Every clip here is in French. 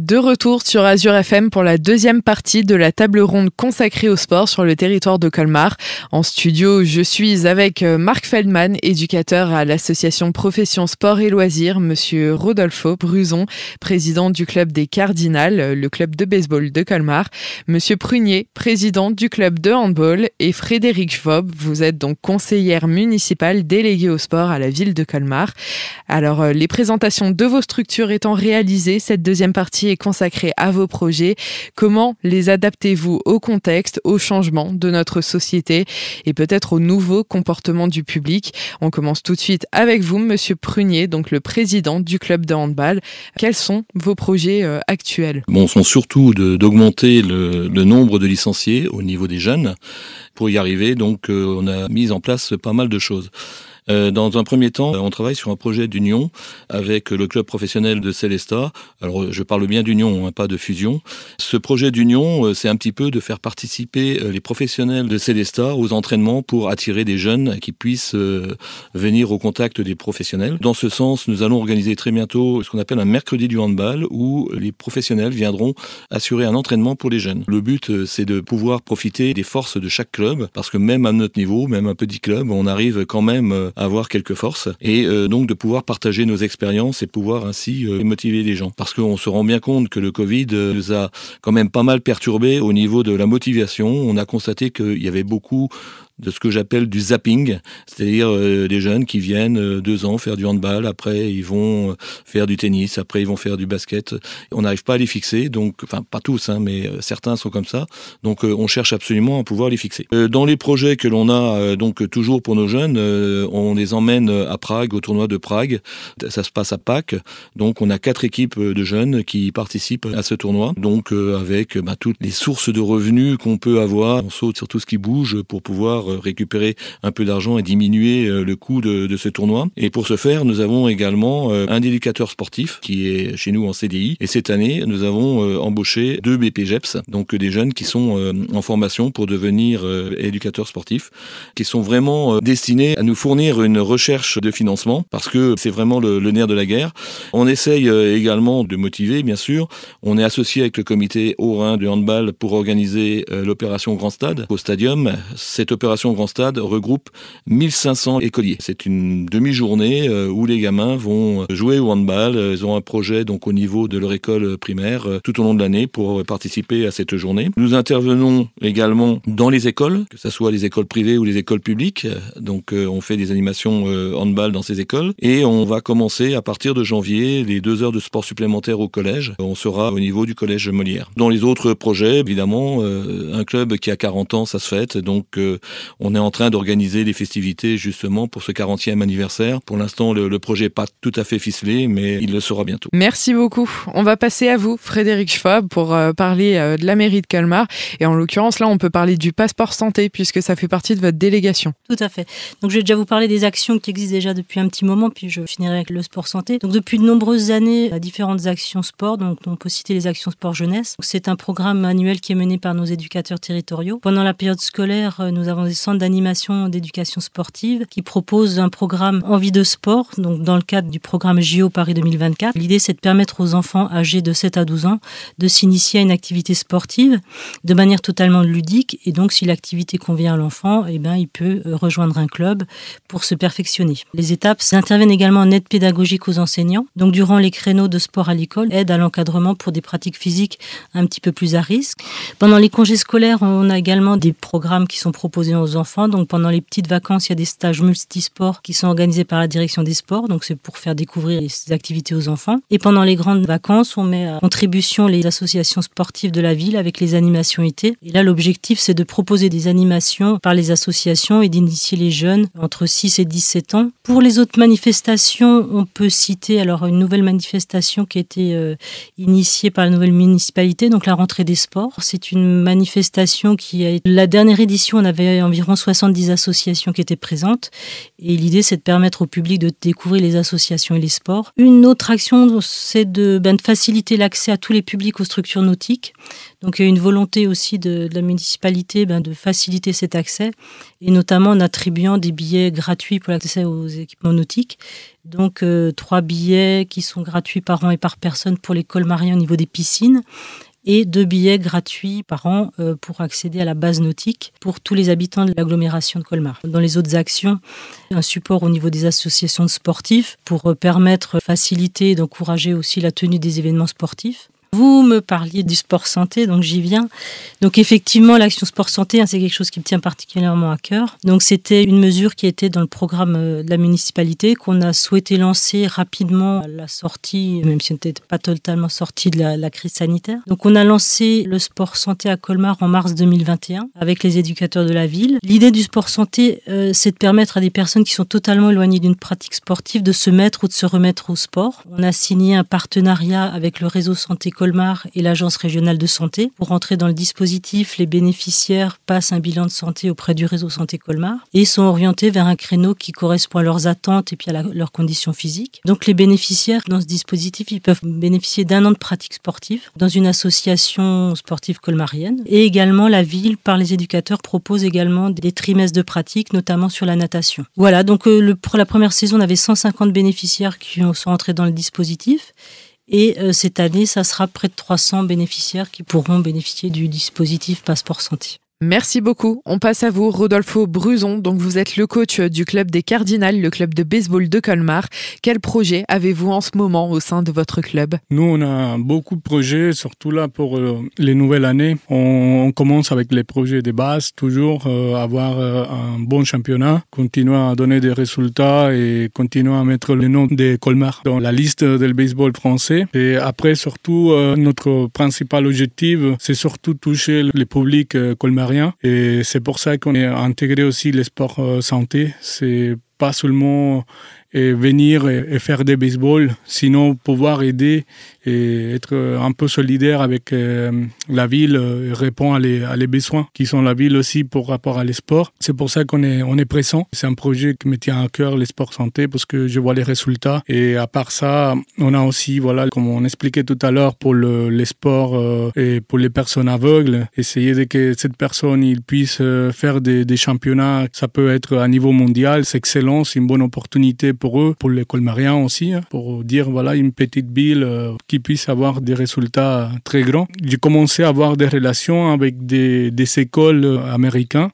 De retour sur Azure FM pour la deuxième partie de la table ronde consacrée au sport sur le territoire de Colmar. En studio, je suis avec euh, Marc Feldman, éducateur à l'association Profession Sport et Loisirs, monsieur Rodolfo Bruson, président du club des Cardinals, le club de baseball de Colmar, monsieur Prunier, président du club de handball et Frédéric Schwab, vous êtes donc conseillère municipale déléguée au sport à la ville de Colmar. Alors, euh, les présentations de vos structures étant réalisées, cette deuxième partie consacré à vos projets. Comment les adaptez-vous au contexte, au changement de notre société et peut-être au nouveau comportement du public? On commence tout de suite avec vous, Monsieur Prunier, donc le président du club de handball. Quels sont vos projets euh, actuels? Bon, sont surtout d'augmenter le, le nombre de licenciés au niveau des jeunes. Pour y arriver, donc, euh, on a mis en place pas mal de choses. Euh, dans un premier temps, on travaille sur un projet d'union avec le club professionnel de Célesta. Alors, je parle bien d'union, hein, pas de fusion. Ce projet d'union, euh, c'est un petit peu de faire participer euh, les professionnels de Célesta aux entraînements pour attirer des jeunes qui puissent venir au contact des professionnels. Dans ce sens, nous allons organiser très bientôt ce qu'on appelle un mercredi du handball où les professionnels viendront assurer un entraînement pour les jeunes. Le but, c'est de pouvoir profiter des forces de chaque club parce que même à notre niveau, même un petit club, on arrive quand même avoir quelques forces et euh, donc de pouvoir partager nos expériences et pouvoir ainsi euh, motiver les gens. Parce qu'on se rend bien compte que le Covid euh, nous a quand même pas mal perturbé au niveau de la motivation. On a constaté qu'il y avait beaucoup de ce que j'appelle du zapping, c'est-à-dire euh, des jeunes qui viennent euh, deux ans faire du handball, après ils vont euh, faire du tennis, après ils vont faire du basket. On n'arrive pas à les fixer, donc enfin pas tous, hein, mais certains sont comme ça. Donc on cherche absolument à pouvoir les fixer. dans les projets que l'on a donc toujours pour nos jeunes, on les emmène à Prague au tournoi de Prague. Ça se passe à Pâques, donc on a quatre équipes de jeunes qui participent à ce tournoi. Donc avec bah, toutes les sources de revenus qu'on peut avoir, on saute sur tout ce qui bouge pour pouvoir récupérer un peu d'argent et diminuer euh, le coût de, ce tournoi. Et pour ce faire, nous avons également euh, un éducateur sportif qui est chez nous en CDI. Et cette année, nous avons embauché deux BPGEPS, donc des jeunes qui sont en formation pour devenir éducateurs sportifs, qui sont vraiment destinés à nous fournir une recherche de financement parce que c'est vraiment le, le nerf de la guerre. On essaye également de motiver, bien sûr. On est associé avec le comité Haut-Rhin de handball pour organiser l'opération Grand Stade au Stadium. Cette opération Grand Stade regroupe 1500 écoliers. C'est une demi-journée euh, où les gamins vont jouer au handball. Ils ont un projet donc au niveau de leur école primaire euh, tout au long de l'année pour participer à cette journée. Nous intervenons également dans les écoles, que ce soit les écoles privées ou les écoles publiques. Donc euh, on fait des animations handball dans ces écoles et on va commencer à partir de janvier les deux heures de sport supplémentaires au collège. On sera au niveau du collège Molière. Dans les autres projets, évidemment, un club qui a 40 ans, ça se fête. Donc on est en train d'organiser les festivités justement pour ce 40e anniversaire. Pour l'instant, le, projet n'est pas tout à fait ficelé, mais il le sera bientôt. Merci beaucoup. On va passer à vous, Frédéric Schwab, pour euh, parler euh, de la mairie de Colmar. Et en l'occurrence, là, on peut parler du passeport santé puisque ça fait partie de votre délégation. Tout à fait. Donc, je vais déjà vous parler des actions qui existent déjà depuis un petit moment, puis je finirai avec le sport santé. Donc, depuis de nombreuses années, différentes actions sport. Donc, on peut citer les actions sport jeunesse. C'est un programme annuel qui est mené par nos éducateurs territoriaux. Pendant la période scolaire, euh, nous avons des centres d'animation d'éducation sportive qui propose un programme envie de sport, donc dans le cadre du programme JO Paris 2024. L'idée, c'est de permettre aux enfants âgés de 7 à 12 ans de s'initier à une activité sportive de manière totalement ludique. Et donc, si l'activité convient à l'enfant, eh ben, il peut euh, rejoindre un club pour se perfectionner. Les étapes interviennent également en aide pédagogique aux enseignants. Donc, durant les créneaux de sport à l'école, aide à l'encadrement pour des pratiques physiques un petit peu plus à risque. Pendant les congés scolaires, on a également des programmes qui sont proposés aux enfants donc pendant les petites vacances, il y a des stages multisports qui sont organisés par la direction des sports. Donc c'est pour faire découvrir ces activités aux enfants. Et pendant les grandes vacances, on met à contribution les associations sportives de la ville avec les animations été. Et là, l'objectif, c'est de proposer des animations par les associations et d'initier les jeunes entre 6 et 17 ans. Pour les autres manifestations, on peut citer alors une nouvelle manifestation qui a été euh, initiée par la nouvelle municipalité, donc la rentrée des sports. C'est une manifestation qui a la dernière édition, on avait environ 70 associations qui étaient présentes. Et l'idée, c'est de permettre au public de découvrir les associations et les sports. Une autre action, c'est de, ben, faciliter l'accès à tous les publics aux structures nautiques. Donc il y a une volonté aussi de, la municipalité ben, de faciliter cet accès, et notamment en attribuant des billets gratuits pour l'accès aux équipements nautiques. Donc euh, trois billets qui sont gratuits par an et par personne pour l'école marine au niveau des piscines et deux billets gratuits par an euh, pour accéder à la base nautique pour tous les habitants de l'agglomération de Colmar. Dans les autres actions, un support au niveau des associations de sportifs pour euh, permettre, faciliter et d'encourager aussi la tenue des événements sportifs. Vous me parliez du sport santé, donc j'y viens. Donc effectivement, l'action sport santé, hein, c'est quelque chose qui me tient particulièrement à cœur. Donc c'était une mesure qui était dans le programme euh, de la municipalité qu'on a souhaité lancer rapidement à la sortie, même si on n'était pas totalement sorti de la, crise sanitaire. Donc on a lancé le sport santé à Colmar en mars 2021 avec les éducateurs de la ville. L'idée du sport santé, euh, c'est de permettre à des personnes qui sont totalement éloignées d'une pratique sportive de se mettre ou de se remettre au sport. On a signé un partenariat avec le réseau santé Colmar et l'Agence régionale de santé. Pour entrer dans le dispositif, les bénéficiaires passent un bilan de santé auprès du réseau santé Colmar et sont orientés vers un créneau qui correspond à leurs attentes et puis à leurs conditions physiques. Donc les bénéficiaires dans ce dispositif, ils peuvent bénéficier d'un an de pratique sportive dans une association sportive colmarienne. Et également, la ville, par les éducateurs, propose également des trimestres de pratique, notamment sur la natation. Voilà, donc euh, pour la première saison, on avait 150 bénéficiaires qui sont entrés dans le dispositif. Et euh, cette année, ça sera près de 300 bénéficiaires qui pourront bénéficier du dispositif Passeport Santé. Merci beaucoup. On passe à vous, Rodolfo Bruzon. Donc, vous êtes le coach du club des Cardinals, le club de baseball de Colmar. Quel projet avez-vous en ce moment au sein de votre club? Nous, on a beaucoup de projets, surtout là pour euh, les nouvelles années. On, commence avec les projets de base, toujours euh, avoir euh, un bon championnat, continuer à donner des résultats et continuer à mettre le nom de Colmar dans la liste du baseball français. Et après, surtout, notre principal objectif, c'est surtout toucher le public colmar et c'est pour ça qu'on a intégré aussi les sports euh, santé. C'est pas seulement et venir et, faire des baseball, sinon pouvoir aider et être un peu solidaire avec euh, la ville et répondre à les, à les, besoins qui sont la ville aussi pour rapport à les sports. C'est pour ça qu'on est, on est pressant. C'est un projet qui me tient à cœur, les sports santé, parce que je vois les résultats. Et à part ça, on a aussi, voilà, comme on expliquait tout à l'heure, pour le, les sports euh, et pour les personnes aveugles, essayer de que cette personne il puisse euh, faire des, des championnats. Ça peut être à niveau mondial, c'est excellent, c'est une bonne opportunité pour eux, pour les colmariens aussi, hein, pour dire voilà une petite ville euh, qui puisse avoir des résultats très grands. J'ai commencé à avoir des relations avec des, des écoles américaines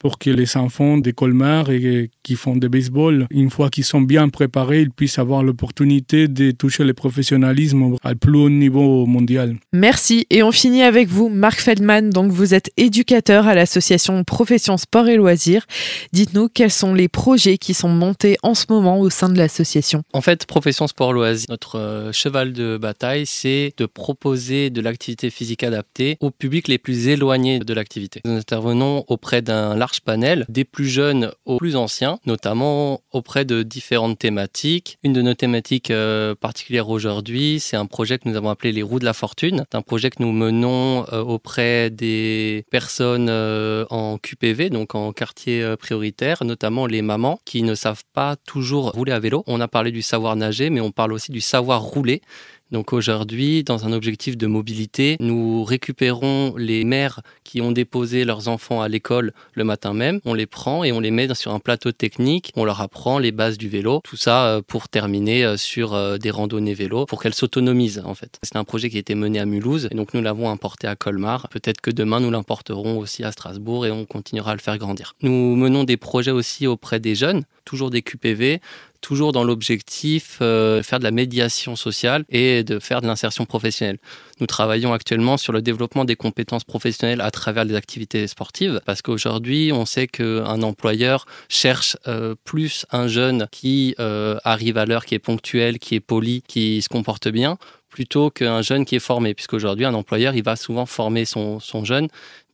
pour que les enfants des Colmar et qui font du baseball, une fois qu'ils sont bien préparés, ils puissent avoir l'opportunité de toucher le professionnalisme à plus haut niveau mondial. Merci. Et on finit avec vous, Marc Feldman. Donc, vous êtes éducateur à l'association Profession Sport et Loisirs. Dites-nous quels sont les projets qui sont montés en ce moment au sein de l'association? En fait, Profession Sport Loisirs, notre euh, cheval de bataille, c'est de proposer de l'activité physique adaptée au public les plus éloignés de l'activité. Nous intervenons auprès d'un large panel, des plus jeunes aux plus anciens, notamment auprès de différentes thématiques. Une de nos thématiques euh, particulières aujourd'hui, c'est un projet que nous avons appelé les roues de la fortune. C'est un projet que nous menons euh, auprès des personnes euh, en QPV, donc en quartier prioritaire, notamment les mamans qui ne savent pas toujours rouler à vélo. On a parlé du savoir nager, mais on parle aussi du savoir rouler. Donc aujourd'hui, dans un objectif de mobilité, nous récupérons les mères qui ont déposé leurs enfants à l'école le matin même, on les prend et on les met sur un plateau technique, on leur apprend les bases du vélo, tout ça euh, pour terminer euh, sur euh, des randonnées vélo, pour qu'elles s'autonomisent en fait. C'est un projet qui a été mené à Mulhouse et donc nous l'avons importé à Colmar. Peut-être que demain nous l'importerons aussi à Strasbourg et on continuera à le faire grandir. Nous menons des projets aussi auprès des jeunes, toujours des QPV, toujours dans l'objectif euh, de faire de la médiation sociale et de faire de l'insertion professionnelle. Nous travaillons actuellement sur le développement des compétences professionnelles à travers les activités sportives, parce qu'aujourd'hui, on sait qu'un employeur cherche euh, plus un jeune qui euh, arrive à l'heure, qui est ponctuel, qui est poli, qui se comporte bien, plutôt qu'un jeune qui est formé, puisqu'aujourd'hui, un employeur, il va souvent former son, son jeune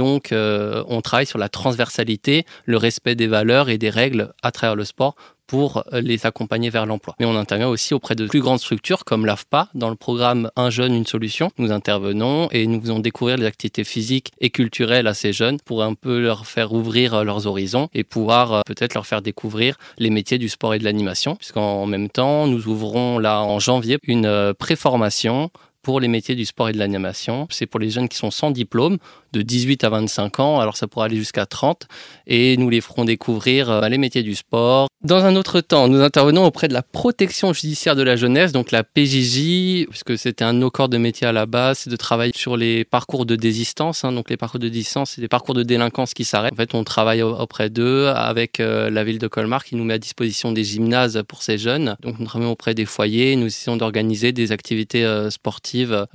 Donc, on travaille sur la transversalité, le respect des valeurs et des règles à travers le sport pour euh, les accompagner vers l'emploi. Mais on intervient aussi auprès de plus grandes structures comme l'AFPA. Dans le programme Un jeune, une solution, nous intervenons et nous faisons découvrir les activités physiques et culturelles à ces jeunes pour un peu leur faire ouvrir euh, leurs horizons et pouvoir euh, peut-être leur faire découvrir les métiers du sport et de l'animation. Puisqu'en même temps, nous ouvrons là en janvier une préformation pour les métiers du sport et de l'animation. C'est pour les jeunes qui sont sans diplôme de 18 à 25 ans, alors ça pourra aller jusqu'à 30, et nous les ferons découvrir euh, les métiers du sport. Dans un autre temps, nous intervenons auprès de la protection judiciaire de la jeunesse, donc la PJJ, puisque c'était un de nos corps de métier à la base, c'est de travailler sur les parcours de désistance. Hein. donc les parcours de désistance, c'est des parcours de délinquance qui s'arrêtent. En fait, on travaille auprès d'eux avec euh, la ville de Colmar qui nous met à disposition des gymnases pour ces jeunes. Donc nous travaillons auprès des foyers, nous essayons d'organiser des activités euh, sportives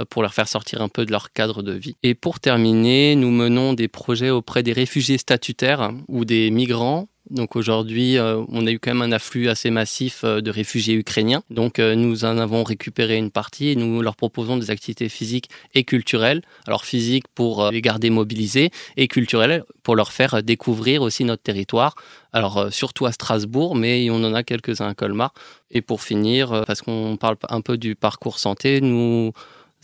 pour leur faire sortir un peu de leur cadre de vie. Et pour terminer, nous menons des projets auprès des réfugiés statutaires ou des migrants donc aujourd'hui, euh, on a eu quand même un afflux assez massif euh, de réfugiés ukrainiens. Donc euh, nous en avons récupéré une partie et nous leur proposons des activités physiques et culturelles. Alors physiques pour les garder mobilisés et culturelles pour leur faire découvrir aussi notre territoire. Alors surtout à Strasbourg, mais on en a quelques-uns à Colmar. Et pour finir, parce qu'on parle un peu du parcours santé, nous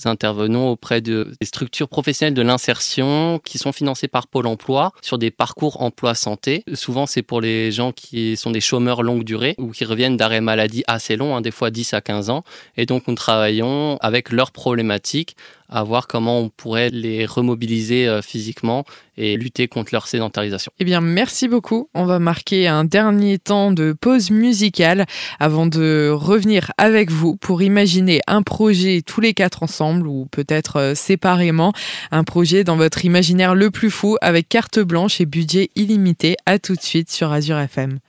intervenons auprès de des structures professionnelles de l'insertion qui sont financées par Pôle emploi sur des parcours emploi santé. Souvent, c'est pour les gens qui sont des chômeurs longue durée ou qui reviennent d'arrêt maladie assez long, hein, des fois 10 à 15 ans. Et donc, nous travaillons avec leurs problématiques à voir comment on pourrait les remobiliser euh, physiquement et lutter contre leur sédentarisation. Eh bien, merci beaucoup. On va marquer un dernier temps de pause musicale avant de revenir avec vous pour imaginer un projet tous les quatre ensemble ou peut-être euh, séparément, un projet dans votre imaginaire le plus fou avec carte blanche et budget illimité. À tout de suite sur Azure FM.